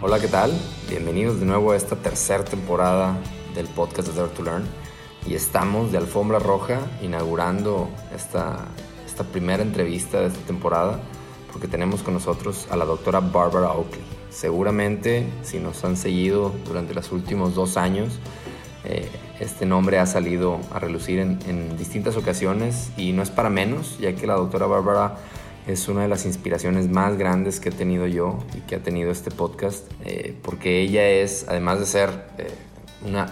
Hola, ¿qué tal? Bienvenidos de nuevo a esta tercera temporada del podcast de Dare to Learn. Y estamos de alfombra roja inaugurando esta, esta primera entrevista de esta temporada porque tenemos con nosotros a la doctora Barbara Oakley. Seguramente, si nos han seguido durante los últimos dos años, eh, este nombre ha salido a relucir en, en distintas ocasiones y no es para menos, ya que la doctora Barbara es una de las inspiraciones más grandes que he tenido yo y que ha tenido este podcast, eh, porque ella es, además de ser eh,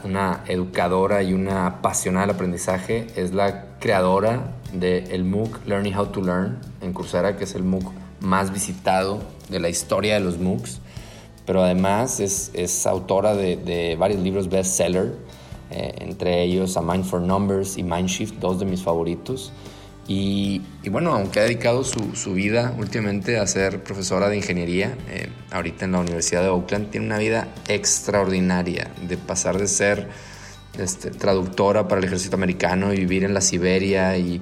una, educadora y una apasionada del aprendizaje, es la creadora del el MOOC Learning How to Learn en Coursera, que es el MOOC más visitado de la historia de los MOOCs, pero además es, autora de, de, varios libros bestseller, eh, entre ellos A Mind for Numbers y Mindshift, dos de mis favoritos. Y, bueno, aunque ha dedicado su, vida últimamente a ser profesora de ingeniería, eh, ahorita en la Universidad de Oakland, tiene una vida extraordinaria de pasar de ser este, traductora para el ejército americano y vivir en la Siberia y,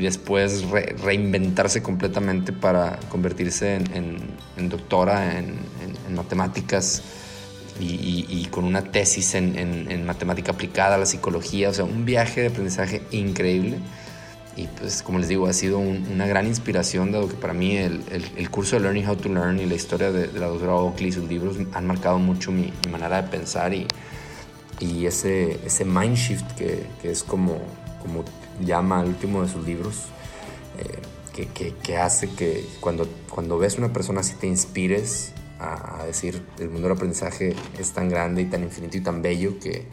después re, reinventarse completamente para convertirse en, en, en doctora en, matemáticas. Y, con una tesis en matemática aplicada la psicología, o sea, un viaje de aprendizaje increíble. Y pues como les digo, ha sido un, una gran inspiración, dado que para mí el, el, el, curso de Learning How to Learn y la historia de, de la doctora Oakley y sus libros han marcado mucho mi, mi manera de pensar y, y ese, ese mind shift que, que, es como, como llama al último de sus libros, eh, que, que, que, hace que cuando, cuando ves una persona así te inspires a, a, decir el mundo del aprendizaje es tan grande y tan infinito y tan bello que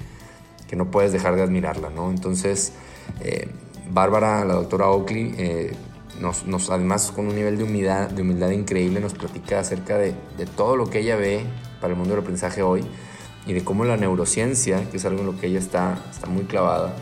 no puedes dejar de admirarla, ¿no? Entonces... Eh, Bárbara, la doctora Oakley, eh, nos, nos, además con un nivel de humildad, de humildad increíble, nos platica acerca de, de, todo lo que ella ve para el mundo del aprendizaje hoy y de cómo la neurociencia, que es algo en lo que ella está, está muy clavada,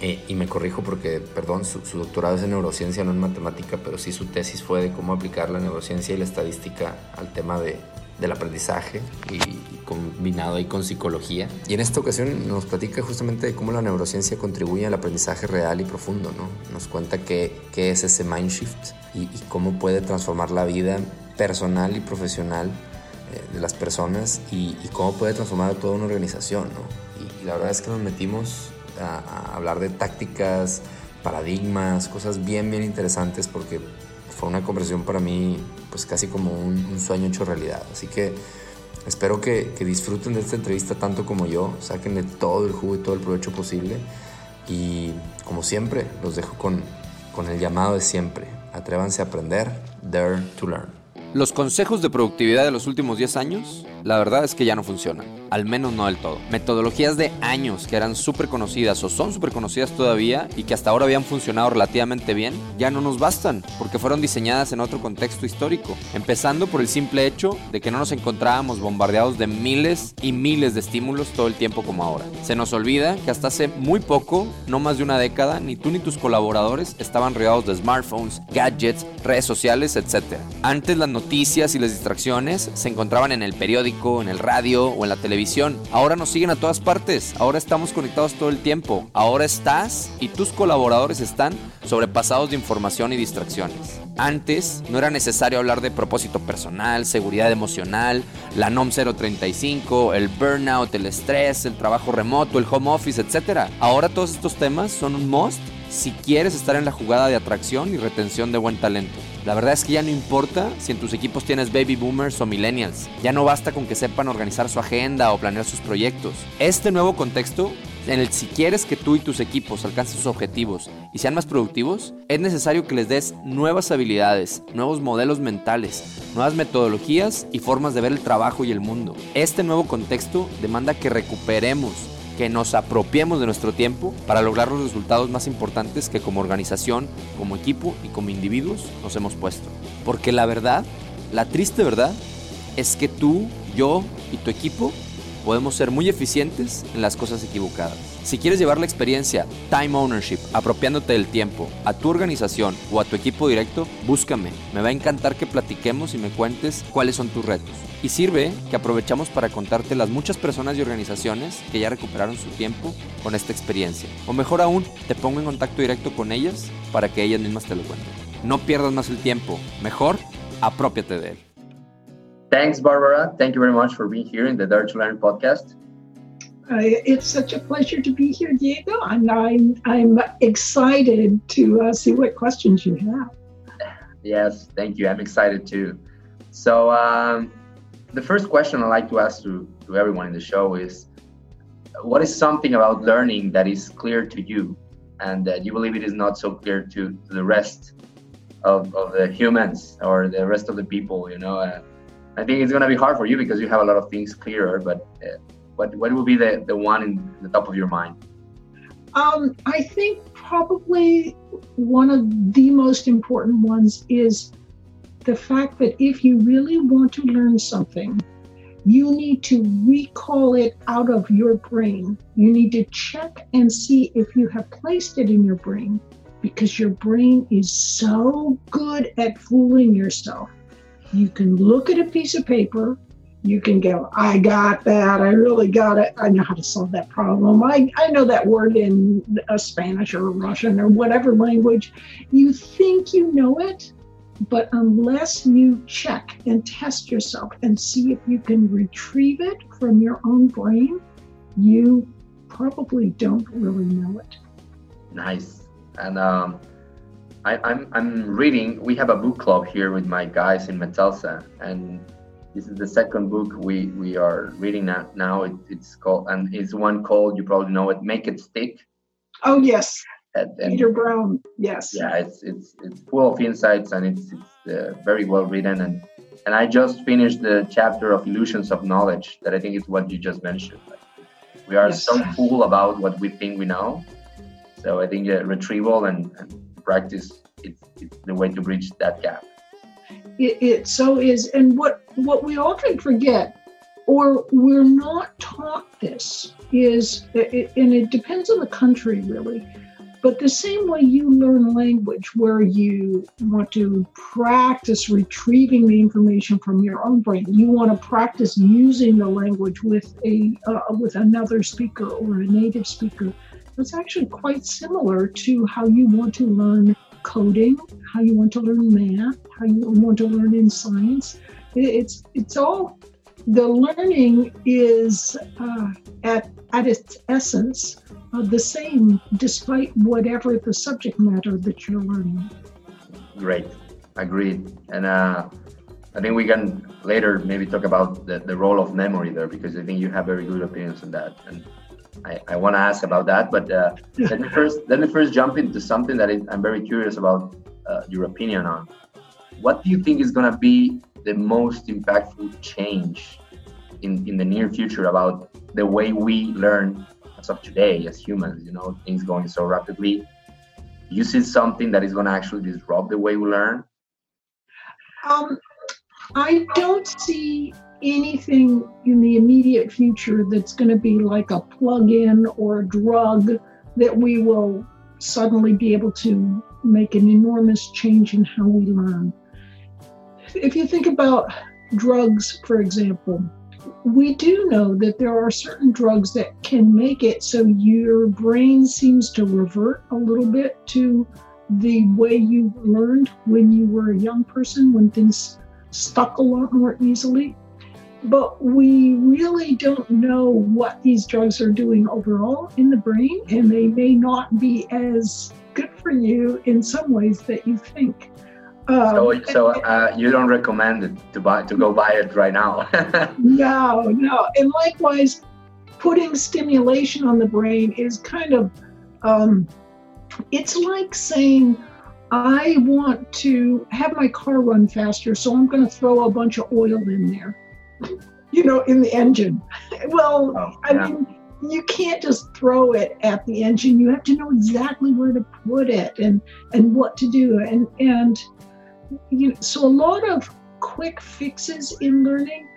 eh, y me corrijo porque, perdón, su, su, doctorado es en neurociencia, no en matemática, pero sí su tesis fue de cómo aplicar la neurociencia y la estadística al tema de, del aprendizaje y, combinado ahí con psicología. Y en esta ocasión nos platica justamente cómo la neurociencia contribuye al aprendizaje real y profundo, ¿no? Nos cuenta qué, qué es ese mind shift y, cómo puede transformar la vida personal y profesional eh, de las personas y, y, cómo puede transformar a toda una organización, ¿no? Y, la verdad es que nos metimos a, a hablar de tácticas, paradigmas, cosas bien, bien interesantes porque una conversación para mí pues casi como un, sueño hecho realidad. Así que espero que, disfruten de esta entrevista tanto como yo, saquenle todo el jugo y todo el provecho posible. Y como siempre, los dejo con, con el llamado de siempre. Atrévanse a aprender, dare to learn. Los consejos de productividad de los últimos 10 años, la verdad es que ya no funcionan, al menos no del todo. Metodologías de años que eran súper conocidas o son súper conocidas todavía y que hasta ahora habían funcionado relativamente bien, ya no nos bastan porque fueron diseñadas en otro contexto histórico. Empezando por el simple hecho de que no nos encontrábamos bombardeados de miles y miles de estímulos todo el tiempo como ahora. Se nos olvida que hasta hace muy poco, no más de una década, ni tú ni tus colaboradores estaban rodeados de smartphones, gadgets, redes sociales, etc. Antes las noticias y las distracciones se encontraban en el periódico, en el radio o en la televisión. Ahora nos siguen a todas partes. Ahora estamos conectados todo el tiempo. Ahora estás y tus colaboradores están sobrepasados de información y distracciones. Antes no era necesario hablar de propósito personal, seguridad emocional, la NOM 035, el burnout, el estrés, el trabajo remoto, el home office, etc. Ahora todos estos temas son un must si quieres estar en la jugada de atracción y retención de buen talento. La verdad es que ya no importa si en tus equipos tienes baby boomers o millennials. Ya no basta con que sepan organizar su agenda o planear sus proyectos. Este nuevo contexto en el si quieres que tú y tus equipos alcancen sus objetivos y sean más productivos, es necesario que les des nuevas habilidades, nuevos modelos mentales, nuevas metodologías y formas de ver el trabajo y el mundo. Este nuevo contexto demanda que recuperemos que nos apropiemos de nuestro tiempo para lograr los resultados más importantes que como organización, como equipo y como individuos nos hemos puesto. Porque la verdad, la triste verdad, es que tú, yo y tu equipo podemos ser muy eficientes en las cosas equivocadas. Si quieres llevar la experiencia Time Ownership, apropiándote del tiempo, a tu organización o a tu equipo directo, búscame. Me va a encantar que platiquemos y me cuentes cuáles son tus retos. Y sirve que aprovechamos para contarte las muchas personas y organizaciones que ya recuperaron su tiempo con esta experiencia. O mejor aún, te pongo en contacto directo con ellas para que ellas mismas te lo cuenten. No pierdas más el tiempo, mejor, apropiate de él. Thanks, Barbara. Thank you very much for being here in the Dare to Learn podcast. Uh, it's such a pleasure to be here, Diego, and I'm I'm excited to uh, see what questions you have. Yes, thank you. I'm excited too. So, um, the first question I like to ask to, to everyone in the show is, what is something about learning that is clear to you, and that you believe it is not so clear to, to the rest of, of the humans or the rest of the people? You know, uh, I think it's gonna be hard for you because you have a lot of things clearer, but. Uh, what what will be the, the one in the top of your mind? Um, I think probably one of the most important ones is the fact that if you really want to learn something, you need to recall it out of your brain. You need to check and see if you have placed it in your brain because your brain is so good at fooling yourself. You can look at a piece of paper you can go, I got that. I really got it. I know how to solve that problem. I, I know that word in a Spanish or Russian or whatever language. You think you know it, but unless you check and test yourself and see if you can retrieve it from your own brain, you probably don't really know it. Nice. And um, I, I'm, I'm reading, we have a book club here with my guys in Metelsa. And this is the second book we we are reading now. Now it, it's called and it's one called you probably know it. Make it stick. Oh yes, and, and Peter Brown. Yes. Yeah, it's it's it's full of insights and it's it's uh, very well written and and I just finished the chapter of illusions of knowledge that I think is what you just mentioned. Like, we are yes. so full about what we think we know. So I think uh, retrieval and, and practice it's, it's the way to bridge that gap it, it so is. And what what we often forget or we're not taught this is it, and it depends on the country really but the same way you learn language where you want to practice retrieving the information from your own brain you want to practice using the language with a uh, with another speaker or a native speaker that's actually quite similar to how you want to learn coding, how you want to learn math, how you want to learn in science. It's it's all the learning is uh, at at its essence uh, the same, despite whatever the subject matter that you're learning. Great, agreed, and. Uh, I think we can later maybe talk about the, the role of memory there because I think you have very good opinions on that. And I, I want to ask about that, but uh, let me first let me first jump into something that I'm very curious about uh, your opinion on. What do you think is going to be the most impactful change in in the near future about the way we learn as of today as humans? You know, things going so rapidly. You see something that is going to actually disrupt the way we learn? Um, I don't see anything in the immediate future that's going to be like a plug in or a drug that we will suddenly be able to make an enormous change in how we learn. If you think about drugs, for example, we do know that there are certain drugs that can make it so your brain seems to revert a little bit to the way you learned when you were a young person, when things stuck a lot more easily but we really don't know what these drugs are doing overall in the brain, and they may not be as good for you in some ways that you think. Um, so, so uh, you don't recommend it to buy to go buy it right now? no, no. And likewise, putting stimulation on the brain is kind of, um, it's like saying, I want to have my car run faster, so I'm going to throw a bunch of oil in there you know, in the engine. Well, oh, I mean, you can't just throw it at the engine. You have to know exactly where to put it and and what to do. And and you know, so a lot of quick fixes in learning,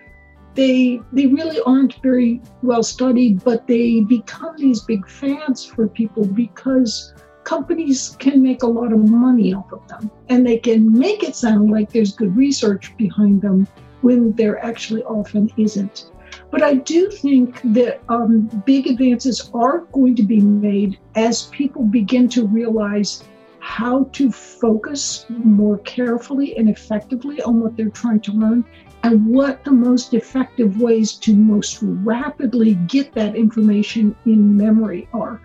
they they really aren't very well studied, but they become these big fads for people because companies can make a lot of money off of them and they can make it sound like there's good research behind them when there actually often isn't. But I do think that um, big advances are going to be made as people begin to realize how to focus more carefully and effectively on what they're trying to learn and what the most effective ways to most rapidly get that information in memory are.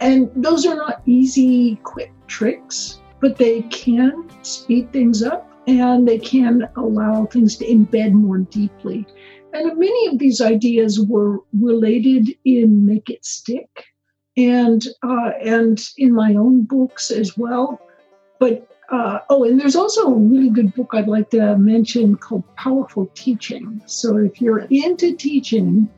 And those are not easy, quick tricks, but they can speed things up and they can allow things to embed more deeply. And many of these ideas were related in Make It Stick and uh, and in my own books as well. But uh, oh, and there's also a really good book I'd like to mention called Powerful Teaching. So if you're into teaching,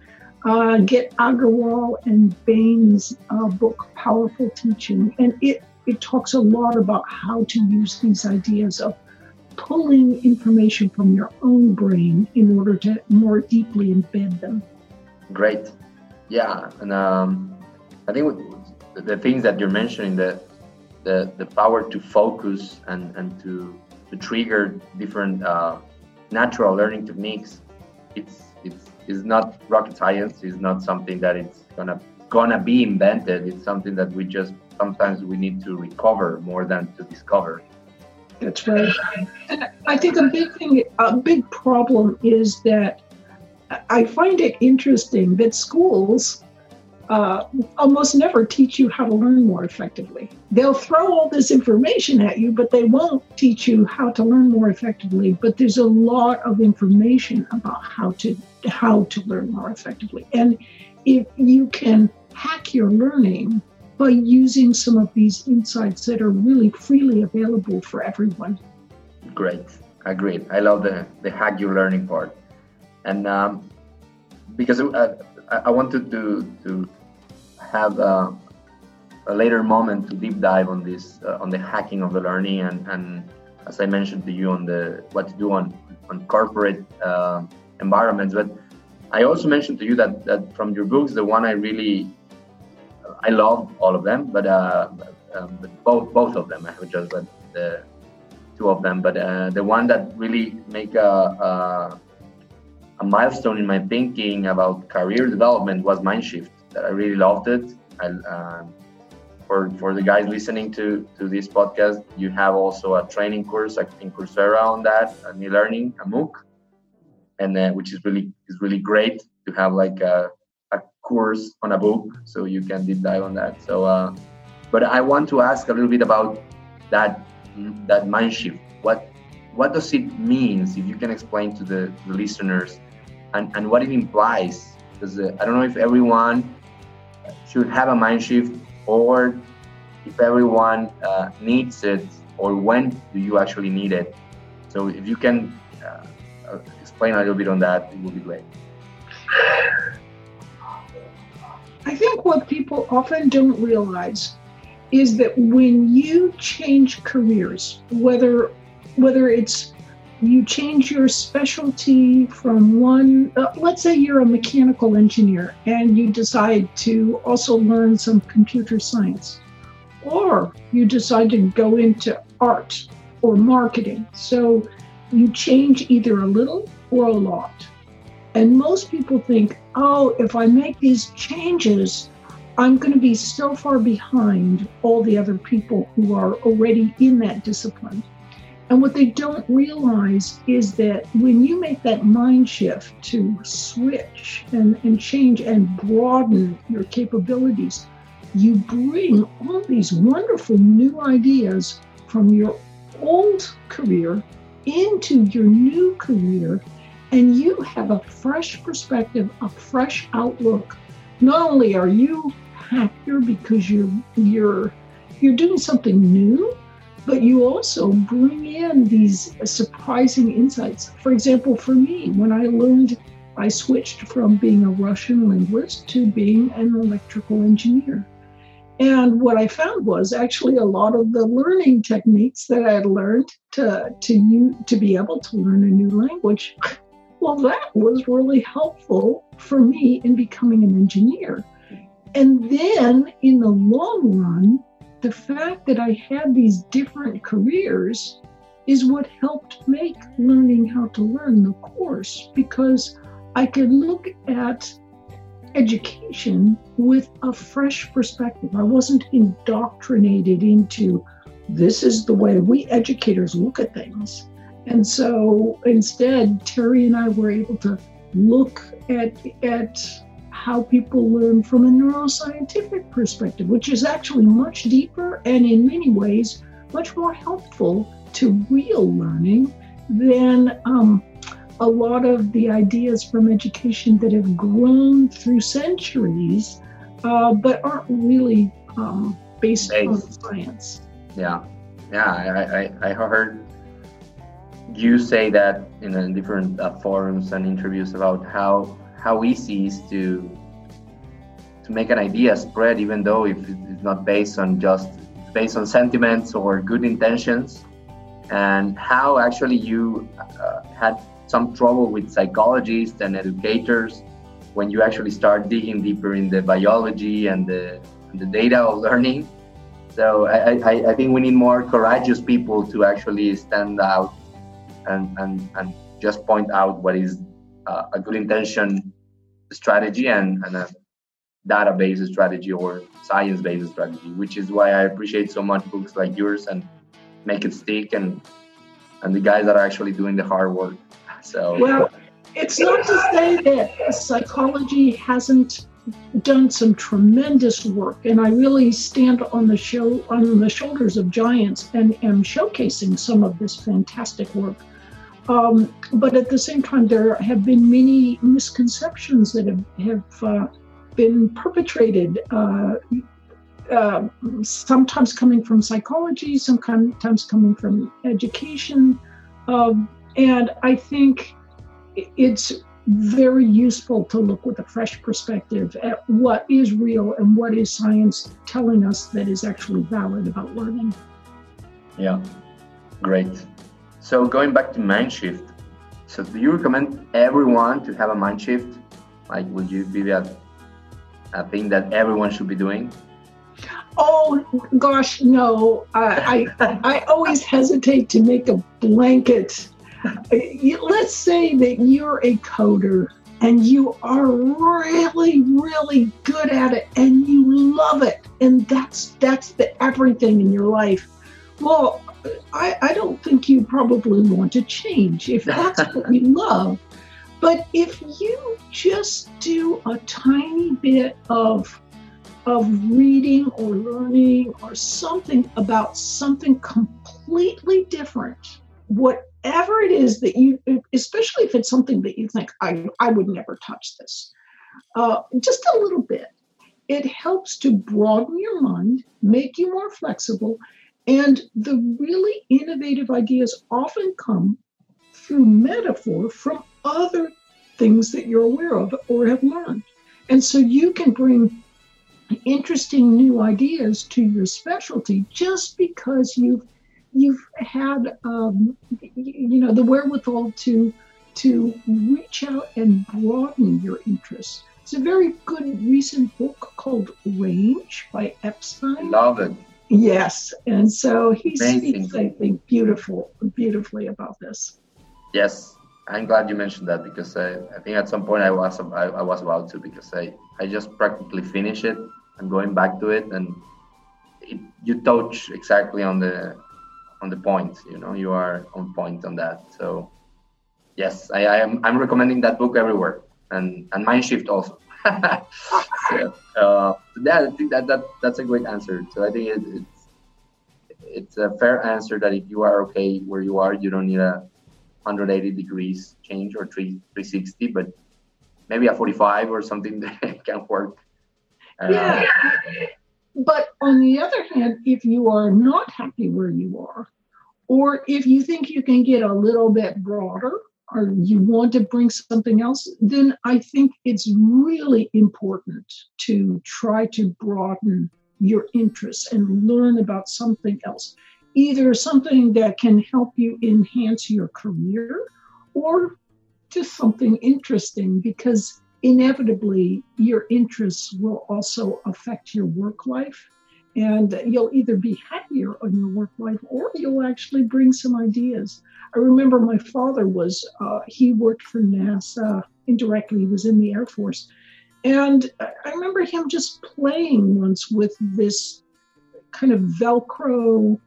uh, get Agarwal and Bain's uh, book Powerful Teaching, and it it talks a lot about how to use these ideas of pulling information from your own brain in order to more deeply embed them. Great, yeah, and um, I think the things that you're mentioning, the the, the power to focus and, and to, to trigger different uh, natural learning techniques, it's it's is not rocket science. It's not something that it's gonna gonna be invented. It's something that we just sometimes we need to recover more than to discover. That's right. And I think a big thing, a big problem is that I find it interesting that schools uh, almost never teach you how to learn more effectively. They'll throw all this information at you, but they won't teach you how to learn more effectively. But there's a lot of information about how to how to learn more effectively, and if you can hack your learning by using some of these insights that are really freely available for everyone. Great, I agreed. I love the the hack your learning part, and um, because uh, I wanted to to have a, a, later moment to deep dive on this uh, on the hacking of the learning and, and as I mentioned to you on the what to do on on corporate uh, environments. But I also mentioned to you that that from your books, the one I really I love all of them, but, uh, um, but both both of them. I have just the two of them, but uh, the one that really make a, a, a milestone in my thinking about career development was Mindshift. That I really loved it. I, um, for for the guys listening to to this podcast, you have also a training course in Coursera on that, a new learning, a MOOC, and uh, which is really is really great to have like a course on a book, so you can deep dive on that. So, uh, but I want to ask a little bit about that that mind shift. What what does it mean? If you can explain to the, the listeners, and, and what it implies, because uh, I don't know if everyone should have a mind shift or if everyone uh, needs it or when do you actually need it. So if you can uh, explain a little bit on that, it would be great. I think what people often don't realize is that when you change careers, whether whether it's you change your specialty from one, uh, let's say you're a mechanical engineer and you decide to also learn some computer science, or you decide to go into art or marketing. So you change either a little or a lot. And most people think, oh, if I make these changes, I'm going to be so far behind all the other people who are already in that discipline. And what they don't realize is that when you make that mind shift to switch and, and change and broaden your capabilities, you bring all these wonderful new ideas from your old career into your new career and you have a fresh perspective, a fresh outlook. Not only are you happier because you're you're you're doing something new, but you also bring in these surprising insights. For example, for me, when I learned, I switched from being a Russian linguist to being an electrical engineer. And what I found was actually a lot of the learning techniques that I had learned to to you to be able to learn a new language well, that was really helpful for me in becoming an engineer. And then in the long run, the fact that I had these different careers is what helped make learning how to learn the course because I could look at education with a fresh perspective. I wasn't indoctrinated into this is the way we educators look at things And so instead, Terry and I were able to look at, at how people learn from a neuroscientific perspective, which is actually much deeper and in many ways much more helpful to real learning than um, a lot of the ideas from education that have grown through centuries, uh, but aren't really um, based on science. Yeah, yeah, I, I, I heard you say that in different uh, forums and interviews about how how easy is to to make an idea spread, even though if it's not based on just based on sentiments or good intentions, and how actually you uh, had some trouble with psychologists and educators when you actually start digging deeper in the biology and the, and the data of learning. So I, I, I, think we need more courageous people to actually stand out and, and, and just point out what is uh, a good intention strategy and, and a database strategy or science-based strategy, which is why I appreciate so much books like yours and make it stick and and the guys that are actually doing the hard work. So well, it's not to say that psychology hasn't done some tremendous work, and I really stand on the show on the shoulders of giants and am showcasing some of this fantastic work. Um, but at the same time, there have been many misconceptions that have, have uh, been perpetrated. Uh, uh, sometimes coming from psychology, sometimes coming from education, um, and I think it's very useful to look with a fresh perspective at what is real and what is science telling us that is actually valid about learning. Yeah, great. So going back to mind shift, so do you recommend everyone to have a mind shift? Like, would you be that a thing that everyone should be doing? Oh gosh, no. I, I, I always hesitate to make a blanket. Let's say that you're a coder and you are really, really good at it and you love it, and that's that's the everything in your life. Well, I, I don't think you probably want to change if that's what you love. But if you just do a tiny bit of of reading or learning or something about something completely different, whatever it is that you, especially if it's something that you think, I, I would never touch this, uh, just a little bit. It helps to broaden your mind, make you more flexible, and the really innovative ideas often come through metaphor from other things that you're aware of or have learned. And so you can bring interesting new ideas to your specialty just because you've you've had um, you know the wherewithal to to reach out and broaden your interests. It's a very good recent book called Range by Epstein. Love it. Yes, and so he Amazing. speaks, I think, beautiful, beautifully about this. Yes, I'm glad you mentioned that because I, I think at some point I was I, I was about to because I, I just practically finished it and going back to it and it, you touch exactly on the on the point you know you are on point on that so yes i, I am i'm recommending that book everywhere and and mind shift also so, uh, yeah, I think that, that that's a great answer. So I think it, it's it's a fair answer that if you are okay where you are, you don't need a 180 degrees change or 3 360, but maybe a 45 or something that can work yeah. But on the other hand, if you are not happy where you are, or if you think you can get a little bit broader, or you want to bring something else, then I think it's really important to try to broaden your interests and learn about something else. Either something that can help you enhance your career or just something interesting because inevitably your interests will also affect your work life and you'll either be happier on your work life or you'll actually bring some ideas i remember my father was uh, he worked for nasa indirectly he was in the air force and i remember him just playing once with this kind of velcro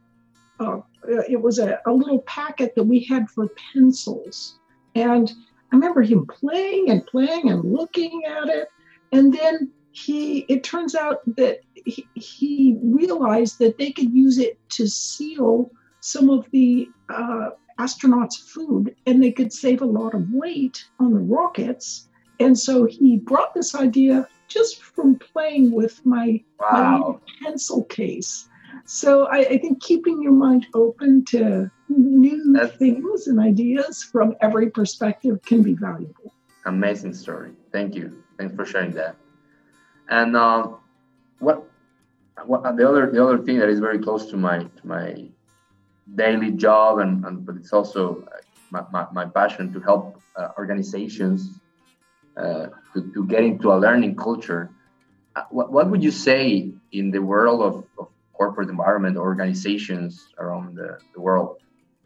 uh, it was a, a little packet that we had for pencils. And I remember him playing and playing and looking at it. And then he, it turns out that he, he realized that they could use it to seal some of the uh, astronauts' food and they could save a lot of weight on the rockets. And so he brought this idea just from playing with my, wow. my pencil case. So I, I, think keeping your mind open to new That's, things and ideas from every perspective can be valuable. Amazing story. Thank you. Thanks for sharing that. And um, what, what the other the other thing that is very close to my to my daily job and, and but it's also uh, my, my, my passion to help uh, organizations uh, to, to get into a learning culture. Uh, what, what would you say in the world of, of corporate environment organizations around the, the world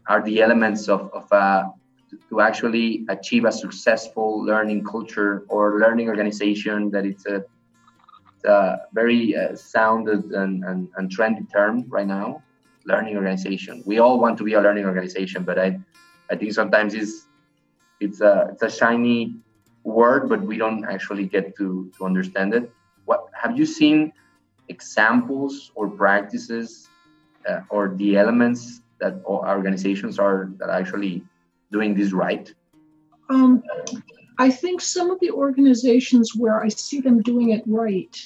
are the elements of, of a, to actually achieve a successful learning culture or learning organization that it's a very uh, sounded and, and, and trendy term right now learning organization we all want to be a learning organization but i i think sometimes it's it's a it's a shiny word but we don't actually get to to understand it what have you seen examples or practices uh, or the elements that organizations are that are actually doing this right? Um, I think some of the organizations where I see them doing it right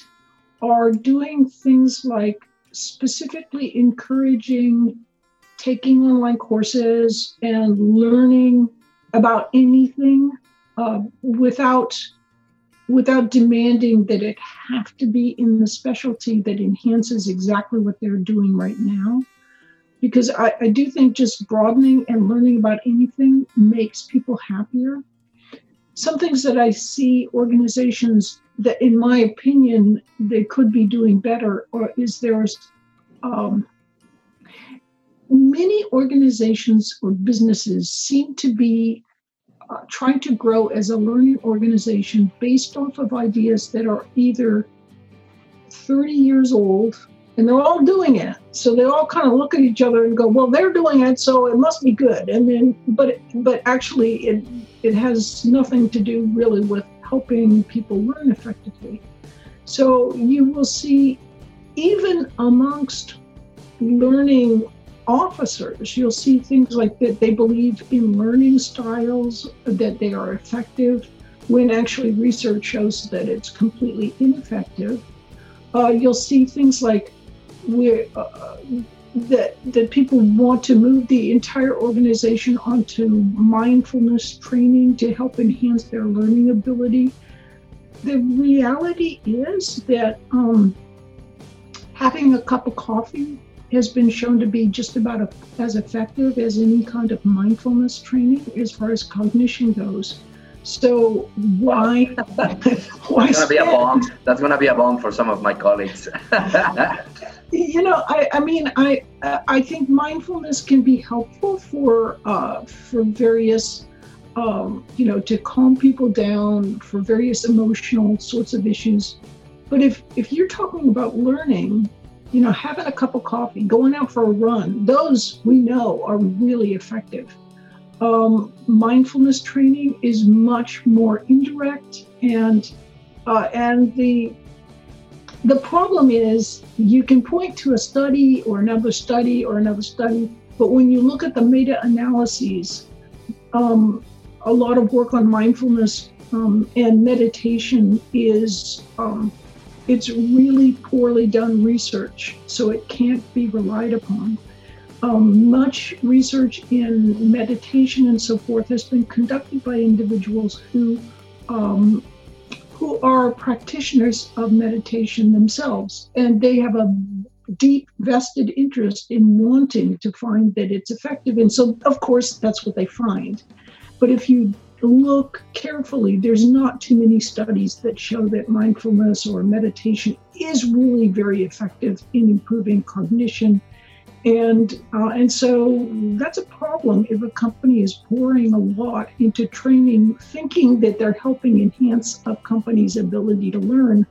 are doing things like specifically encouraging taking online courses and learning about anything uh, without without demanding that it have to be in the specialty that enhances exactly what they're doing right now. Because I, I do think just broadening and learning about anything makes people happier. Some things that I see organizations that, in my opinion, they could be doing better, or is there's um, many organizations or businesses seem to be uh, trying to grow as a learning organization based off of ideas that are either 30 years old and they're all doing it. So they all kind of look at each other and go, "Well, they're doing it, so it must be good." And then, but but actually, it it has nothing to do really with helping people learn effectively. So you will see, even amongst learning officers, you'll see things like that they believe in learning styles, that they are effective, when actually research shows that it's completely ineffective. Uh, you'll see things like where, uh, that, that people want to move the entire organization onto mindfulness training to help enhance their learning ability. The reality is that um, having a cup of coffee has been shown to be just about a, as effective as any kind of mindfulness training as far as cognition goes. So why? why That's gonna be a bomb. That's gonna be a bomb for some of my colleagues. you know, I, I mean, I I think mindfulness can be helpful for uh, for various, um, you know, to calm people down for various emotional sorts of issues. But if if you're talking about learning, you know, having a cup of coffee, going out for a run, those we know are really effective. Um, mindfulness training is much more indirect, and uh, and the the problem is you can point to a study or another study or another study, but when you look at the meta analyses, um, a lot of work on mindfulness um, and meditation is um, it's really poorly done research, so it can't be relied upon. Um, much research in meditation and so forth has been conducted by individuals who um, who are practitioners of meditation themselves, and they have a deep vested interest in wanting to find that it's effective. And so, of course, that's what they find. But if you look carefully, there's not too many studies that show that mindfulness or meditation is really very effective in improving cognition. And uh, and so that's a problem if a company is pouring a lot into training, thinking that they're helping enhance a company's ability to learn,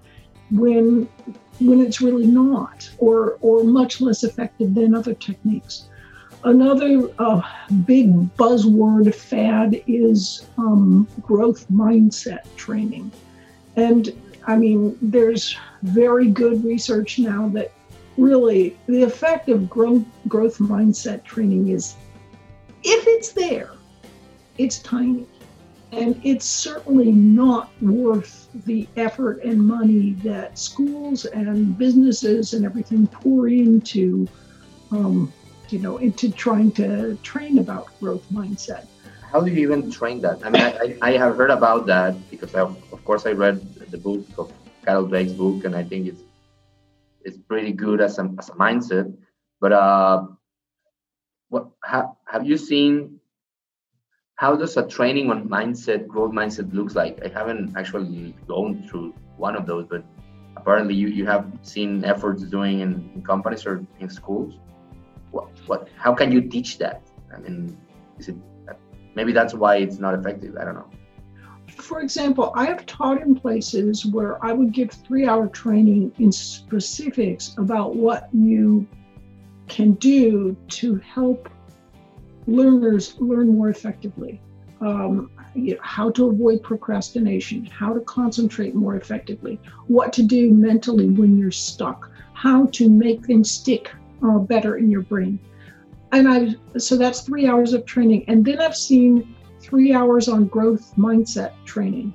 when when it's really not, or or much less effective than other techniques. Another uh, big buzzword fad is um, growth mindset training. And I mean, there's very good research now that really the effect of growth, growth mindset training is if it's there, it's tiny. And it's certainly not worth the effort and money that schools and businesses and everything pour into, um, you know, into trying to train about growth mindset. How do you even train that? I mean, I, I have heard about that because, I, of course, I read the book of Carol Dweck's book, and I think it's it's pretty good as a, as a mindset. But uh, what have, have you seen how does a training on mindset growth mindset looks like? I haven't actually gone through one of those but apparently you, you have seen efforts doing in, in companies or in schools. What, what how can you teach that? I mean is it maybe that's why it's not effective i don't know for example i have taught in places where i would give three hour training in specifics about what you can do to help learners learn more effectively. Um, you know, how to avoid procrastination, how to concentrate more effectively, what to do mentally when you're stuck, how to make things stick uh, better in your brain. And I so that's three hours of training, and then I've seen three hours on growth mindset training,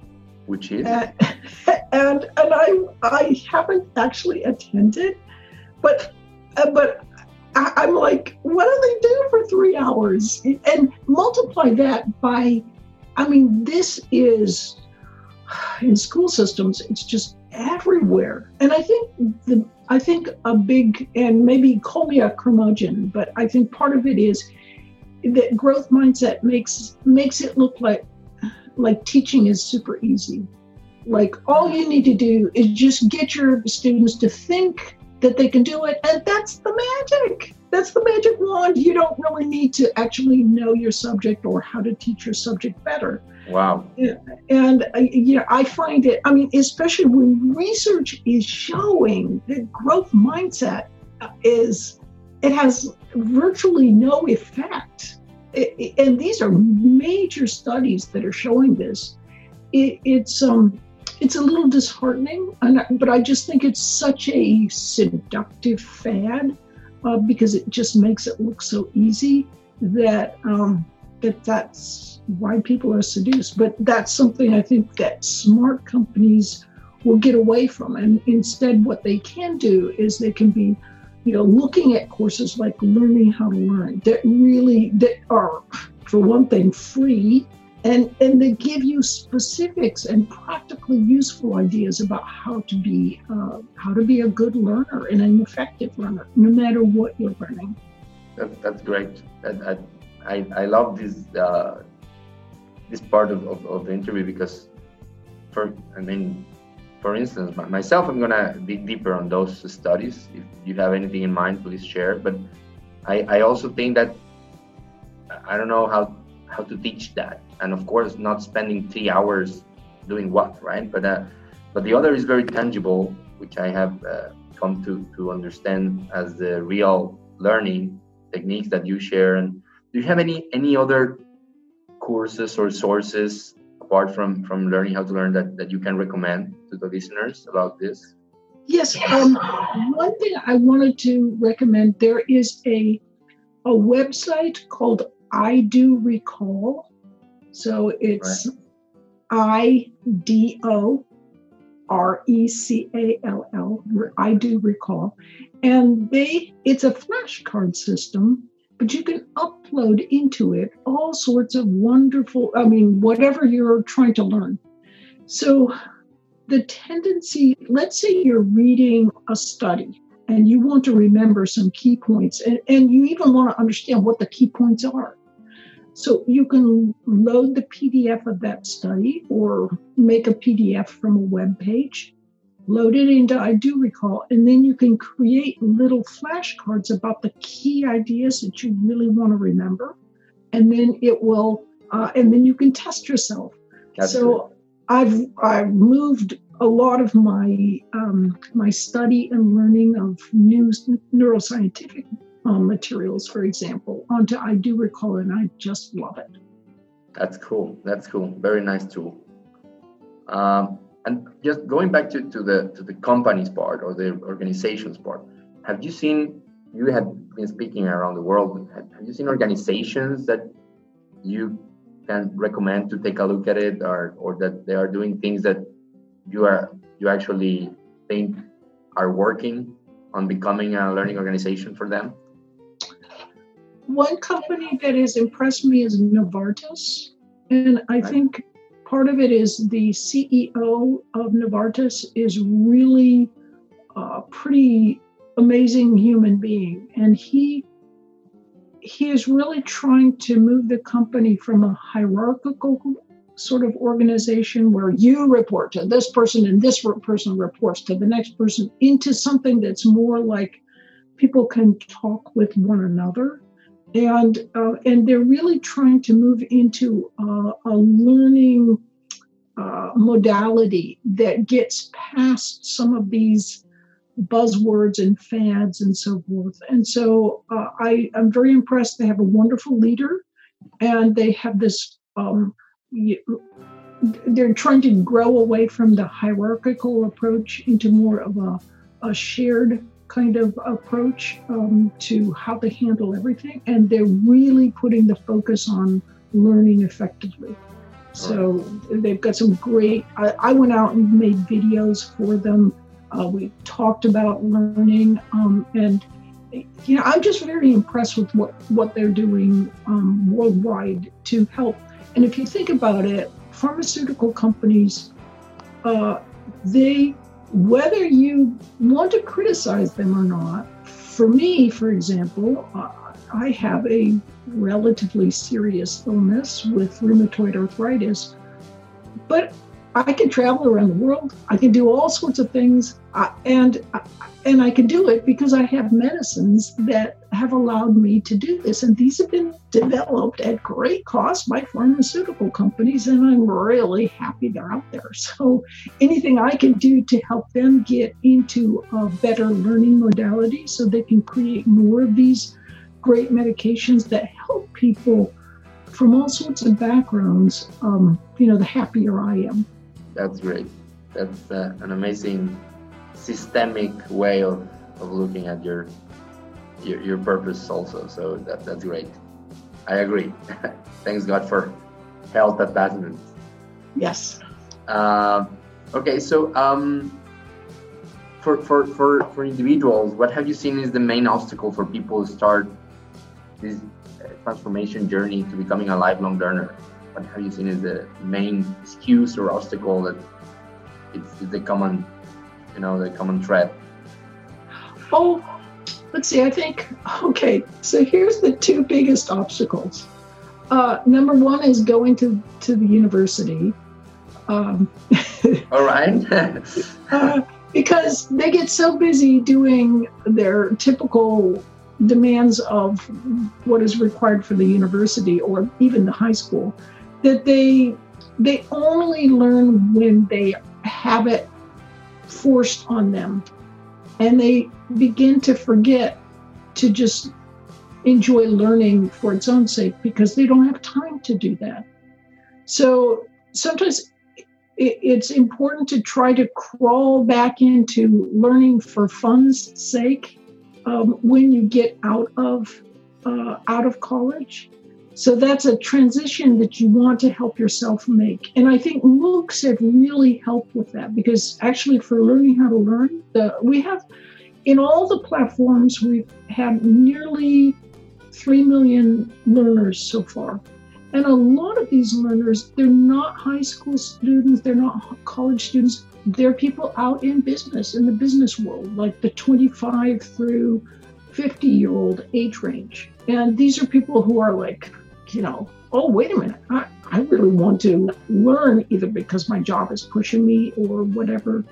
which is and and, and I I haven't actually attended, but uh, but I, am like, what do they do for three hours? And multiply that by, I mean, this is in school systems, it's just everywhere. And I think the I think a big and maybe call me a curmudgeon, but I think part of it is that growth mindset makes makes it look like like teaching is super easy. Like all you need to do is just get your students to think that they can do it. And that's the magic. That's the magic wand. You don't really need to actually know your subject or how to teach your subject better. Wow. And, uh, you know, I find it, I mean, especially when research is showing that growth mindset is, it has virtually no effect. It, it, and these are major studies that are showing this. It, it's um, it's a little disheartening, but I just think it's such a seductive fad uh, because it just makes it look so easy that um, that that's why people are seduced. But that's something I think that smart companies will get away from, and instead, what they can do is they can be you know, looking at courses like learning how to learn that really that are, for one thing, free and and they give you specifics and practically useful ideas about how to be uh, how to be a good learner and an effective learner no matter what you're learning. That, that's great. I, I, I love this uh, this part of, of, of, the interview because for i mean for instance myself i'm gonna dig deeper on those studies. If you have anything in mind please share. But i, I also think that i don't know how how to teach that. And of course not spending three hours doing what right? But uh, but the other is very tangible which i have uh, come to to understand as the real learning techniques that you share. And do you have any any other courses or sources apart from from learning how to learn that that you can recommend to the listeners about this yes um, one thing i wanted to recommend there is a a website called iDoRecall. So it's I D O R E C A L L. iDoRecall. And they it's a flashcard system, but you can upload into it all sorts of wonderful, I mean, whatever you're trying to learn. So the tendency, let's say you're reading a study and you want to remember some key points, and, and you even want to understand what the key points are. So you can load the PDF of that study or make a PDF from a web page, load it into iDoRecall, and then you can create little flashcards about the key ideas that you really want to remember. And then it will, uh, and then you can test yourself. That's so good. I've I've moved a lot of my um, my study and learning of new neuroscientific um, materials, for example, onto iDoRecall, and I just love it. That's cool. That's cool. Very nice tool. Um, and just going back to, to the to the companies part or the organizations part, have you seen? You have been speaking around the world. Have, have you seen organizations that you can recommend to take a look at it, or or that they are doing things that you are you actually think are working on becoming a learning organization for them? One company that has impressed me is Novartis. And I think part of it is the CEO of Novartis is really a pretty amazing human being. And he he is really trying to move the company from a hierarchical sort of organization where you report to this person and this person reports to the next person into something that's more like people can talk with one another and uh, and they're really trying to move into uh, a learning uh, modality that gets past some of these buzzwords and fads and so forth. And so uh, I am very impressed. They have a wonderful leader, and they have this. Um, they're trying to grow away from the hierarchical approach into more of a, a shared kind of approach um, to how they handle everything, and they're really putting the focus on learning effectively. So they've got some great. I, I, went out and made videos for them. Uh, we talked about learning, um, and you know, I'm just very impressed with what what they're doing um, worldwide to help. And if you think about it, pharmaceutical companies, uh, they whether you want to criticize them or not, for me, for example, I have a relatively serious illness with rheumatoid arthritis, but I can travel around the world. I can do all sorts of things, uh, and uh, and I can do it because I have medicines that have allowed me to do this. And these have been developed at great cost by pharmaceutical companies, and I'm really happy they're out there. So anything I can do to help them get into a better learning modality so they can create more of these great medications that help people from all sorts of backgrounds, um, you know, the happier I am. That's great. That's uh, an amazing systemic way of, of looking at your, your, your purpose also. So that, that's great. I agree. Thanks God for health advancements. Yes. Uh, okay, so um, for, for, for, for individuals, what have you seen is the main obstacle for people to start this uh, transformation journey to becoming a lifelong learner? What have you seen as the main excuse or obstacle that it's, the common you know, the common thread? Oh, let's see. I think, okay, so here's the two biggest obstacles. Uh, number one is going to, to the university. Um, All right. uh, because they get so busy doing their typical demands of what is required for the university or even the high school that they they only learn when they have it forced on them. And they begin to forget to just enjoy learning for its own sake because they don't have time to do that. So sometimes it's important to try to crawl back into learning for fun's sake um, when you get out of uh, out of college so that's a transition that you want to help yourself make. And I think MOOCs have really helped with that because actually for learning how to learn, the, we have in all the platforms, we've had nearly 3 million learners so far. And a lot of these learners, they're not high school students, they're not college students, they're people out in business, in the business world, like the 25 through 50 year old age range. And these are people who are like you know, oh, wait a minute, I, I really want to learn either because my job is pushing me or whatever.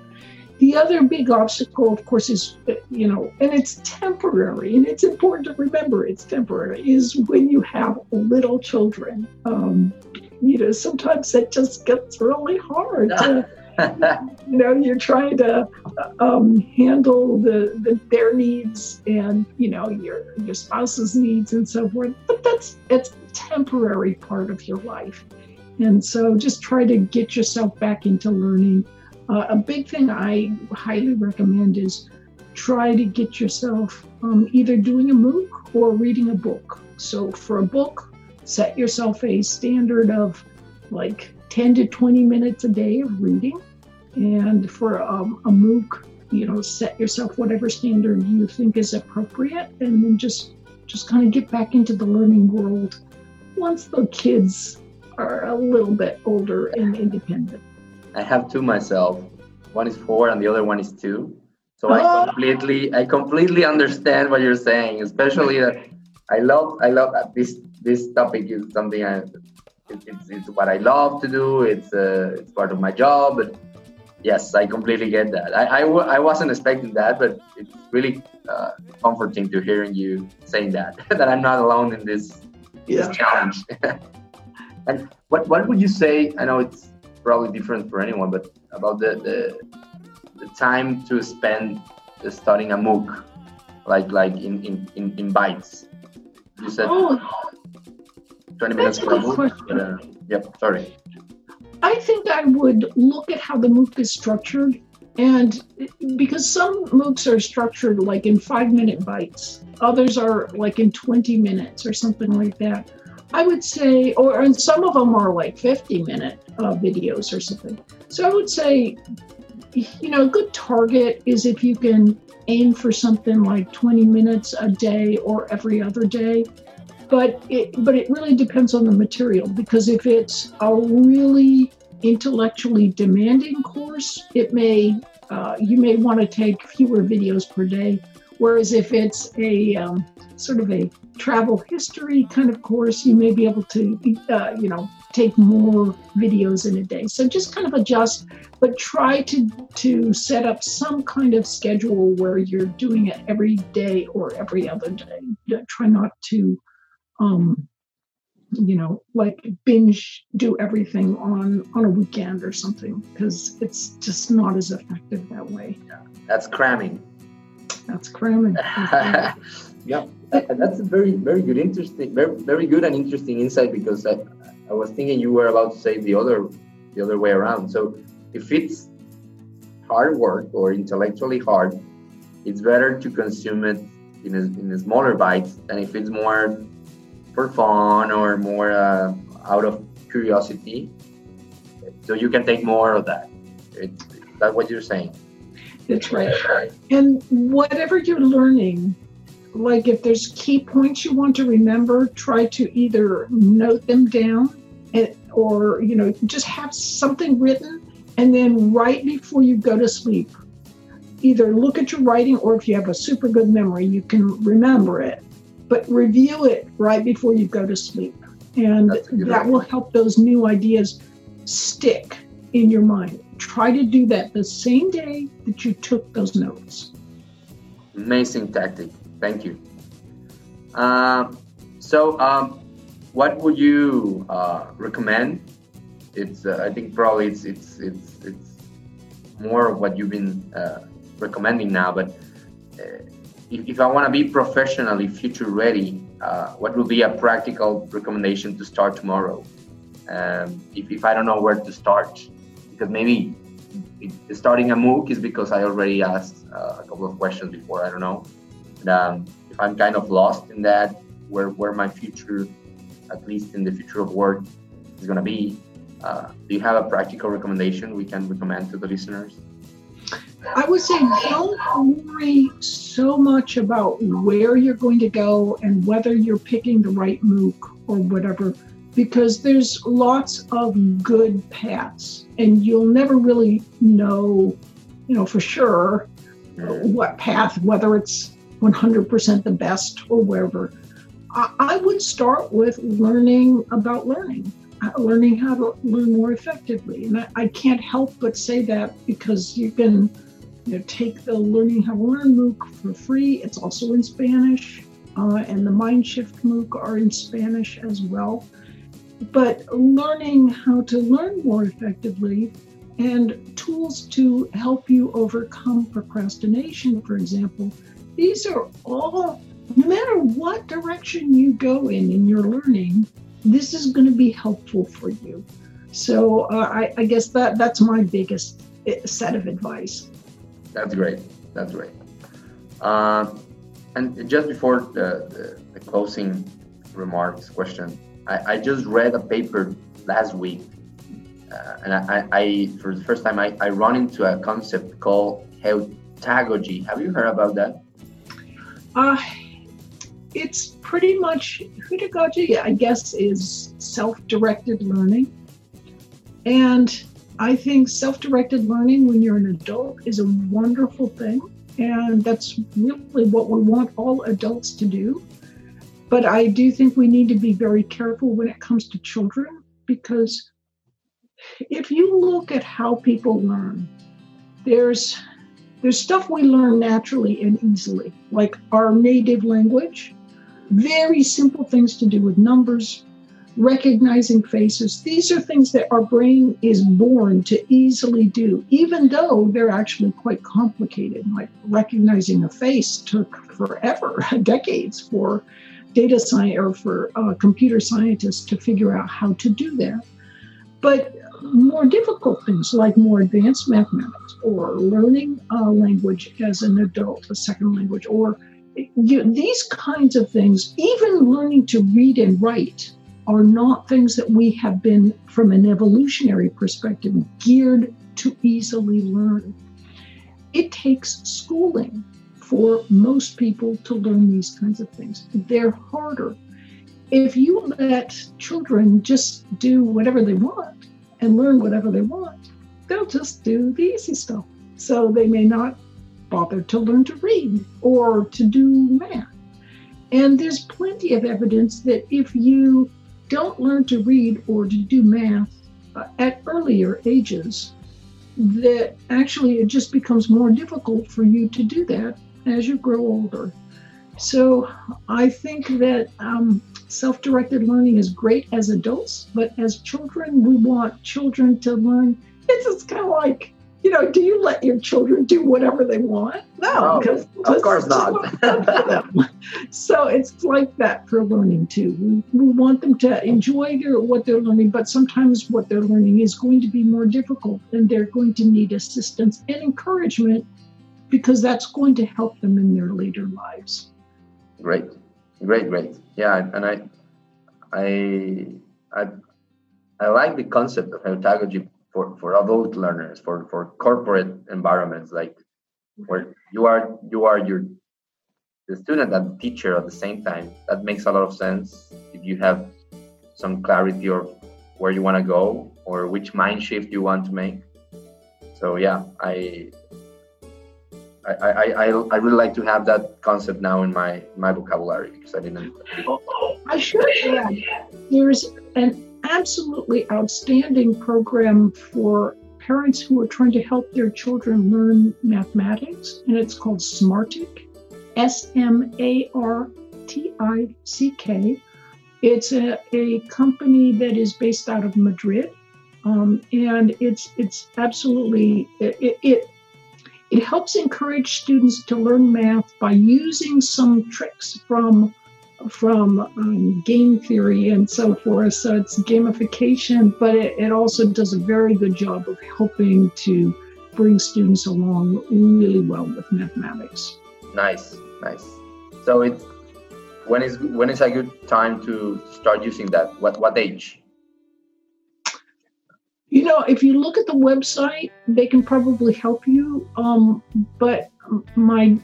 The other big obstacle, of course, is, you know, and it's temporary, and it's important to remember it's temporary, is when you have little children. Um, you know, sometimes that just gets really hard to, you know, you're trying to um, handle the, the their needs and you know your your spouse's needs and so forth. But that's it's a temporary part of your life, and so just try to get yourself back into learning. Uh, a big thing I highly recommend is try to get yourself um, either doing a MOOC or reading a book. So for a book, set yourself a standard of like 10 to 20 minutes a day of reading. And for um, a MOOC, you know, set yourself whatever standard you think is appropriate and then just just kind of get back into the learning world once the kids are a little bit older and independent. I have two myself. One is four and the other one is two. So I oh. completely I completely understand what you're saying, especially that I love I love this this topic is something I it's, it's what I love to do. It's uh, it's part of my job. But yes, I completely get that. I I, w- I wasn't expecting that, but it's really uh, comforting to hearing you saying that that I'm not alone in this, yeah. this challenge. and what what would you say? I know it's probably different for anyone, but about the the, the time to spend studying a MOOC, like like in in in, in bites. You said. Oh 20 minutes for a MOOC. Uh, yep, sorry. I think I would look at how the MOOC is structured. And because some MOOCs are structured like in five minute bites, others are like in 20 minutes or something like that. I would say, or and some of them are like 50 minute uh, videos or something. So I would say, you know, a good target is if you can aim for something like 20 minutes a day or every other day but it but it really depends on the material because if it's a really intellectually demanding course, it may uh, you may want to take fewer videos per day. Whereas if it's a um, sort of a travel history kind of course, you may be able to, uh, you know, take more videos in a day. So just kind of adjust, but try to to set up some kind of schedule where you're doing it every day or every other day. Try not to um, you know, like binge do everything on on a weekend or something because it's just not as effective that way. Yeah, that's cramming. That's cramming. yeah, that's a very very good, interesting, very very good and interesting insight because I, I was thinking you were about to say the other the other way around. So if it's hard work or intellectually hard, it's better to consume it in a, in a smaller bites And if it's more for fun or more uh, out of curiosity. So you can take more of that. That's what you're saying. That's right. And whatever you're learning, like if there's key points you want to remember, try to either note them down and, or, you know, just have something written and then right before you go to sleep, either look at your writing or if you have a super good memory, you can remember it but review it right before you go to sleep. And that will help those new ideas stick in your mind. Try to do that the same day that you took those notes. Amazing tactic. Thank you. Uh, so, um, what would you uh, recommend? It's uh, I think probably it's it's it's it's more of what you've been uh, recommending now, but uh, if, I want to be professionally future ready, uh, what would be a practical recommendation to start tomorrow? Um, if, if I don't know where to start, because maybe starting a MOOC is because I already asked uh, a couple of questions before. I don't know. Um, if I'm kind of lost in that, where where my future, at least in the future of work, is going to be, uh, do you have a practical recommendation we can recommend to the listeners? I would say don't worry so much about where you're going to go and whether you're picking the right MOOC or whatever, because there's lots of good paths, and you'll never really know, you know, for sure what path, whether it's 100% the best or wherever. I would start with learning about learning, uh, learning how to learn more effectively. And I can't help but say that because you can you know, take the Learning How to Learn MOOC for free. It's also in Spanish, uh, and the Mindshift MOOC are in Spanish as well. But learning how to learn more effectively and tools to help you overcome procrastination, for example. These are all, no matter what direction you go in in your learning, this is going to be helpful for you. So uh, I, I, guess that that's my biggest eh, set of advice. That's great. That's great. Uh, and just before the, the, the closing remarks question, I, I, just read a paper last week, uh, and I, I, for the first time I, I run into a concept called heutagogy. Have you heard about that? Uh, it's pretty much heutagogy, I guess, is self-directed learning, and I think self-directed learning when you're an adult is a wonderful thing and that's really what we want all adults to do. But I do think we need to be very careful when it comes to children because if you look at how people learn, there's there's stuff we learn naturally and easily, like our native language, very simple things to do with numbers, recognizing faces. These are things that our brain is born to easily do, even though they're actually quite complicated. Like recognizing a face took forever, decades for data science or for uh, computer scientists to figure out how to do that. But more difficult things like more advanced mathematics or learning a language as an adult, a second language, or you, these kinds of things, even learning to read and write are not things that we have been, from an evolutionary perspective, geared to easily learn. It takes schooling for most people to learn these kinds of things. They're harder. If you let children just do whatever they want and learn whatever they want, they'll just do the easy stuff. So they may not bother to learn to read or to do math. And there's plenty of evidence that if you don't learn to read or to do math uh, at earlier ages, that actually it just becomes more difficult for you to do that as you grow older. So I think that um, self directed learning is great as adults, but as children, we want children to learn. It's, it's kind of like you know, do you let your children do whatever they want? No, because of course not. so it's like that for learning too. We, we want them to enjoy their, what they're learning, but sometimes what they're learning is going to be more difficult, and they're going to need assistance and encouragement because that's going to help them in their later lives. Great, great, great. Yeah, and I, I, I, I like the concept of heutagogy for, for adult learners, for, for corporate environments, like where you are you are your the student and the teacher at the same time. That makes a lot of sense if you have some clarity of where you want to go or which mind shift you want to make. So yeah, I I, I, I, I really like to have that concept now in my my vocabulary because I didn't. I should add, there's an absolutely outstanding program for parents who are trying to help their children learn mathematics, and it's called Smartick, S M A R T I C K. It's a, a company that is based out of Madrid, um, and it's it's absolutely it, it it helps encourage students to learn math by using some tricks from from um, game theory and so forth. So it's gamification, but it, it, also does a very good job of helping to bring students along really well with mathematics. Nice, nice. So it's when is when is a good time to start using that? What what age? You know, if you look at the website, they can probably help you. Um, but my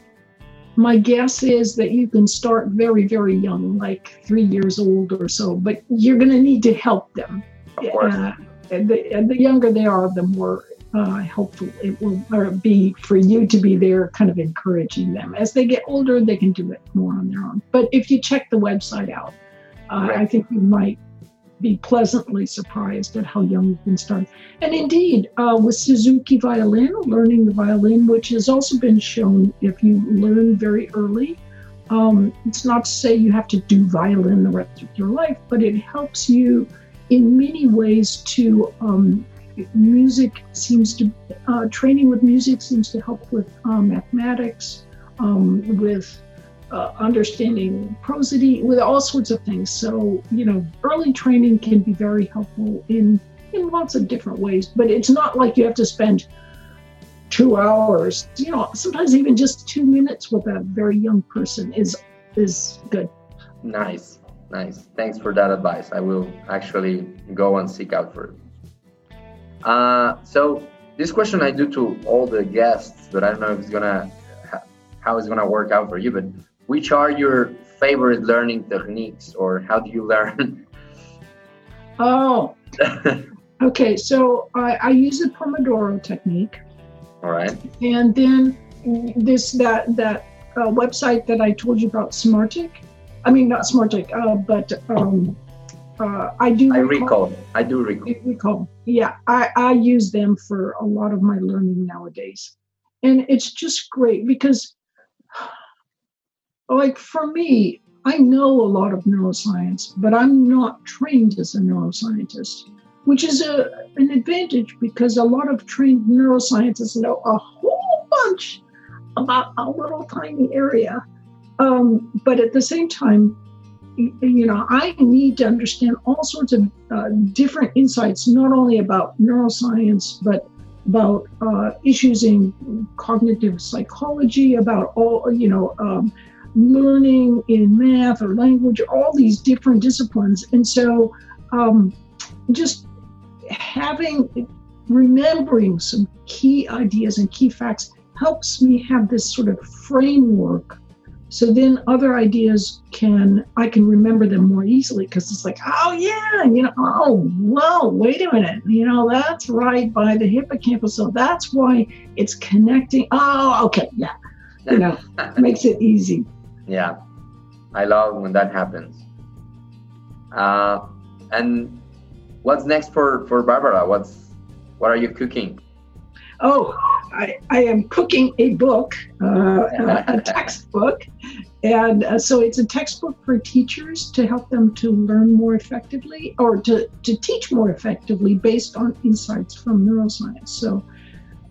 my guess is that you can start very, very young, like three years old or so, but you're going to need to help them. Uh, and, the, the younger they are, the more uh, helpful it will be for you to be there, kind of encouraging them. As they get older, they can do it more on their own. But if you check the website out, uh, right. I think you might be pleasantly surprised at how young you can start. And indeed, uh, with Suzuki violin, learning the violin, which has also been shown if you learn very early, um, it's not to say you have to do violin the rest of your life, but it helps you in many ways to um, music seems to uh, training with music seems to help with uh, mathematics, um, with uh, understanding prosody, with all sorts of things. So you know, early training can be very helpful in in lots of different ways. But it's not like you have to spend two hours. You know, sometimes even just two minutes with a very young person is is good. Nice, nice. Thanks for that advice. I will actually go and seek out for it. Uh, so this question I do to all the guests, but I don't know if it's gonna how it's gonna work out for you. But which are your favorite learning techniques, or how do you learn? Oh, okay. So I, I use the Pomodoro technique. All right. And then this that that uh, website that I told you about, Smartick. I mean, not Smartick, uh, but um, uh, I do. I recall. iDoRecall. Recall. Yeah, I, I use them for a lot of my learning nowadays, and it's just great because, like for me, I know a lot of neuroscience, but I'm not trained as a neuroscientist, which is a an advantage because a lot of trained neuroscientists know a whole bunch about a little tiny area. Um, but at the same time, you know, I need to understand all sorts of uh, different insights, not only about neuroscience, but about uh, issues in cognitive psychology, about all, you know, um, learning in math or language, all these different disciplines. And so um, just having, remembering some key ideas and key facts helps me have this sort of framework. So then other ideas can i can remember them more easily because it's like oh yeah you know oh well wait a minute you know that's right by the hippocampus so that's why it's connecting. Oh okay yeah. You know. Makes it easy yeah i love when that happens uh, and what's next for for barbara what's what are you cooking oh, I, I am cooking a book, uh, a, textbook. And uh, so it's a textbook for teachers to help them to learn more effectively or to, to teach more effectively based on insights from neuroscience. So,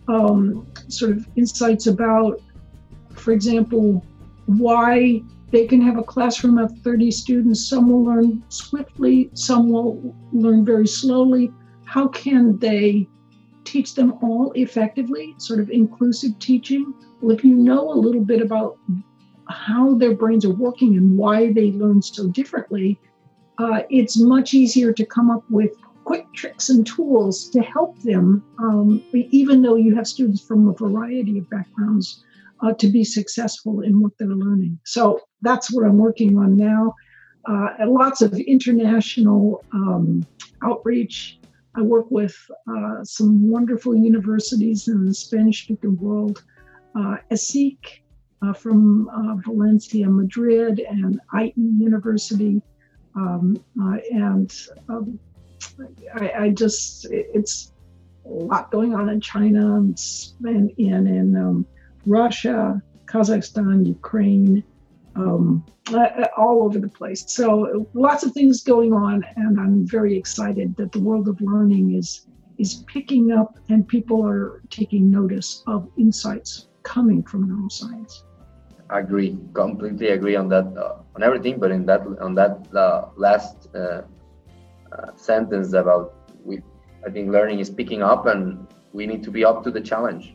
um, sort of insights about, for example, why they can have a classroom of 30 students. Some will learn swiftly, some will learn very slowly. How can they teach them all effectively, sort of inclusive teaching. Well, if you know a little bit about how their brains are working and why they learn so differently, uh, it's much easier to come up with quick tricks and tools to help them, um, even though you have students from a variety of backgrounds, uh, to be successful in what they're learning. So that's what I'm working on now. Uh, lots of international um, outreach I work with uh, some wonderful universities in the Spanish speaking world, uh, ESIC uh, from uh, Valencia, Madrid, and IE University. Um, uh, and um, I, I, just, it's a lot going on in China and, and in, in Russia, Kazakhstan, Ukraine um, uh, all over the place. So lots of things going on, and I'm very excited that the world of learning is is picking up, and people are taking notice of insights coming from neuroscience. I agree, completely agree on that, uh, on everything. But in that, on that uh, last uh, uh, sentence about we, I think learning is picking up, and we need to be up to the challenge.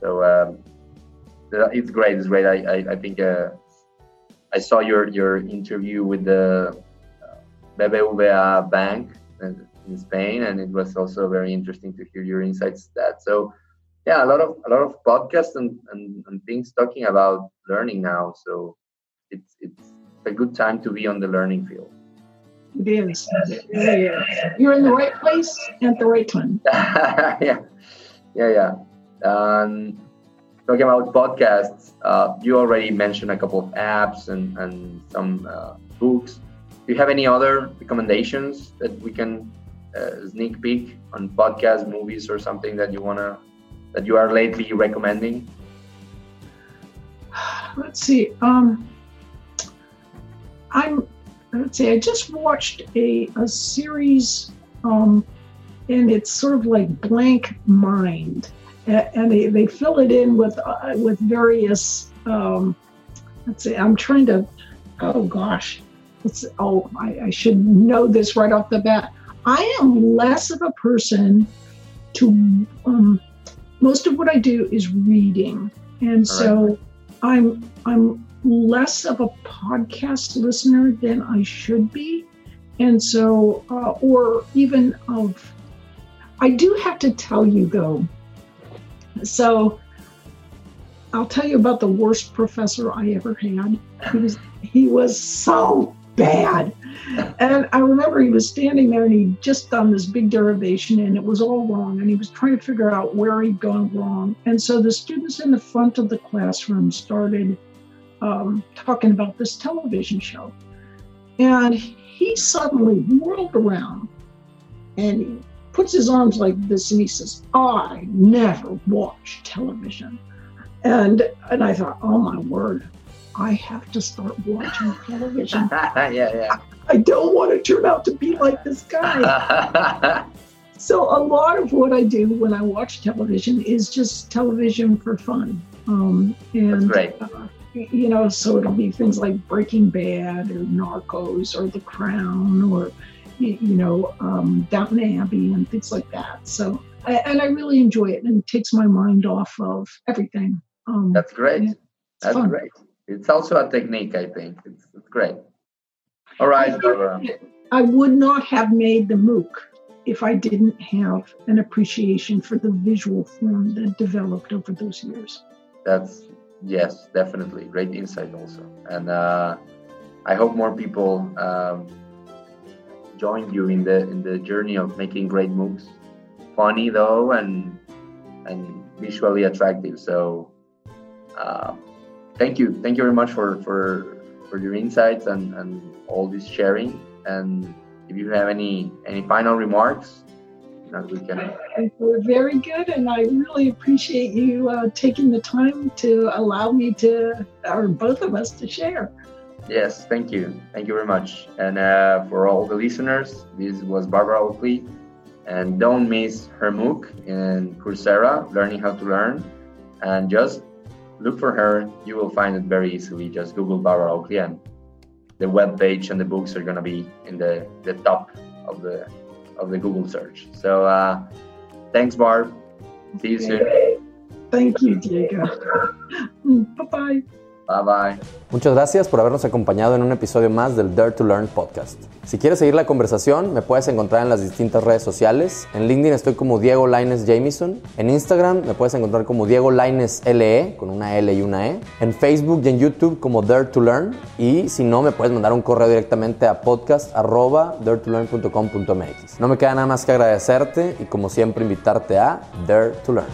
So. Um, it's great. It's great. I I, I think uh, I saw your your interview with the uh, BBVA Bank in Spain, and it was also very interesting to hear your insights. That so yeah, a lot of a lot of podcasts and, and, and things talking about learning now. So it's it's a good time to be on the learning field. It is. Yeah, You're in the right place at the right time. yeah, yeah, yeah. Um, talking about podcasts, uh, you already mentioned a couple of apps and, and some uh, books. Do you have any other recommendations that we can uh, sneak peek on podcast, movies, or something that you wanna that you are lately recommending? Let's see. Um, I'm let's see. I just watched a a series um, and it's sort of like blank mind, and they, they fill it in with uh, with various. Um, let's see, I'm trying to. Oh gosh. Oh, I, I should know this right off the bat. I am less of a person to. Um, most of what I do is reading, and so I'm I'm less of a podcast listener than I should be, and so uh, or even of. I do have to tell you though. So I'll tell you about the worst professor I ever had. He was he was so bad. And I remember he was standing there and he'd just done this big derivation and it was all wrong. And he was trying to figure out where he'd gone wrong. And so the students in the front of the classroom started um, talking about this television show. And he suddenly whirled around and puts his arms like this and he says, I never watch television. And and I thought, oh my word, I have to start watching television. yeah, yeah. I don't want to turn out to be like this guy. so a lot of what I do when I watch television is just television for fun. Um, and That's great. Uh, you know, so it'll be things like Breaking Bad or Narcos or The Crown or you, know um, Downton Abbey and things like that. So I, and I really enjoy it and it takes my mind off of everything. Um, That's great. That's fun. great. It's also a technique, I think. It's, it's great. All right, Barbara. I would not have made the MOOC if I didn't have an appreciation for the visual form that developed over those years. That's yes, definitely great insight also, and uh, I hope more people um, join you in the in the journey of making great MOOCs. Funny though, and and visually attractive. So, uh, thank you, thank you very much for for for your insights and and all this sharing. And if you have any any final remarks, that we can. We're very good, and I really appreciate you uh, taking the time to allow me to, or both of us, to share. Yes, thank you. Thank you very much. And uh, for all the listeners, this was Barbara Oakley. And don't miss her MOOC in Coursera, Learning How to Learn. And just look for her. You will find it very easily. Just Google Barbara Oakley and the web page and the books are going to be in the, the top of the of the Google search. So uh, thanks, Barb. See you soon. Thank you, Diego. bye bye. Bye bye. Muchas gracias por habernos acompañado en un episodio más del Dare to Learn podcast. Si quieres seguir la conversación, me puedes encontrar en las distintas redes sociales. En LinkedIn estoy como Diego Laines Jamison. En Instagram me puedes encontrar como Diego Laines LE, con una L y una E. En Facebook y en YouTube como Dare to Learn. Y si no, me puedes mandar un correo directamente a podcast.daretolearn.com.mx. No me queda nada más que agradecerte y como siempre invitarte a Dare to Learn.